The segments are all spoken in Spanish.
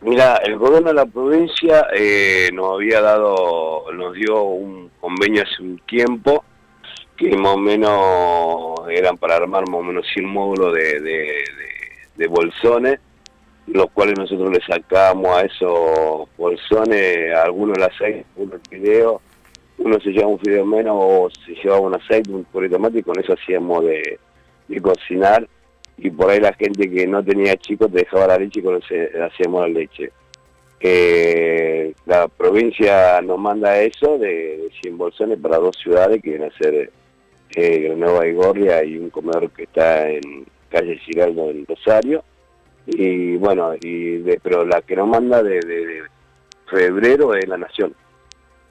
Mira, el gobierno de la provincia eh, nos había dado, nos dio un convenio hace un tiempo que más o menos eran para armar más o menos 100 módulos de, bolsones, los cuales nosotros le sacamos a esos bolsones, a algunos el aceite, algunos el fideo, uno se lleva un fideo menos o se llevaba un aceite, un puré de tomate y con eso hacíamos de, cocinar y por ahí la gente que no tenía chicos dejaba la leche y con hacíamos la leche. Eh, la provincia nos manda eso de, 100 bolsones para dos ciudades que vienen a ser eh, Nueva y Gorria y un comedor que está en calle Giraldo en Rosario. Y bueno, y de, pero la que nos manda de, febrero es La Nación.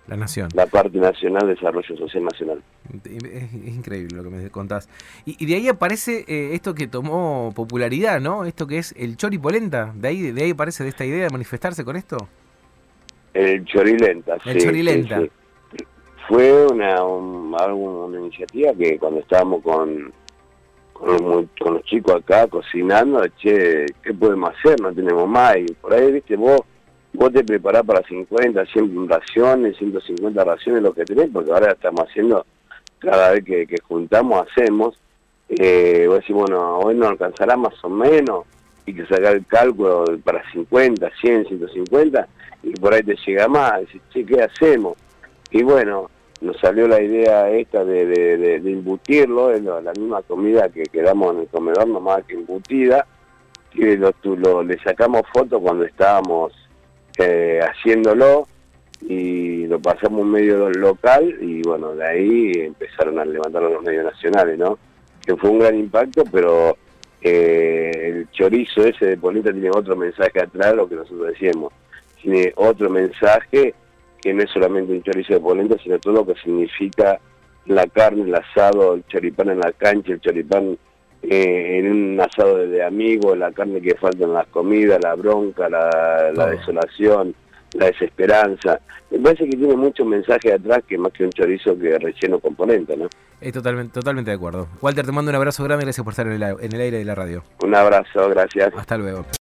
La Nación. La parte nacional de desarrollo social nacional. Es, increíble lo que me contás. Y, de ahí aparece eh, esto que tomó popularidad, ¿no? Esto que es el choripolenta. ¿De ahí, de ahí aparece de esta idea de manifestarse con esto? El chorilenta, el chorilenta fue una, una iniciativa que cuando estábamos con, con los, chicos acá cocinando, che, ¿qué podemos hacer? No tenemos más. Y por ahí, viste, vos vos te preparás para 50, 100 raciones, 150 raciones, lo que tenés, porque ahora estamos haciendo, cada vez que, juntamos, hacemos. Eh, vos decís, bueno, hoy no alcanzará más o menos, y que sacar el cálculo para 50, 100, 150, y por ahí te llega más, decís, che, ¿qué hacemos? Y bueno, nos salió la idea esta de, de, embutirlo, es la misma comida que quedamos en el comedor, nomás que embutida, que lo, le sacamos fotos cuando estábamos eh, haciéndolo y lo pasamos medio local y bueno, de ahí empezaron a levantar los medios nacionales, ¿no? Que fue un gran impacto, pero eh, el chorizo ese de Polita tiene otro mensaje atrás, lo que nosotros decíamos. Tiene otro mensaje que no es solamente un chorizo de polenta, sino todo lo que significa la carne, el asado, el choripán en la cancha, el choripán eh, en un asado de, amigos, la carne que falta en las comidas, la bronca, la, desolación, la desesperanza. Me parece que tiene mucho mensaje atrás que más que un chorizo que relleno componente, ¿no? Es totalmente, totalmente de acuerdo. Walter, te mando un abrazo grande, gracias por estar en el, en el aire de la radio. Un abrazo, gracias. Hasta luego.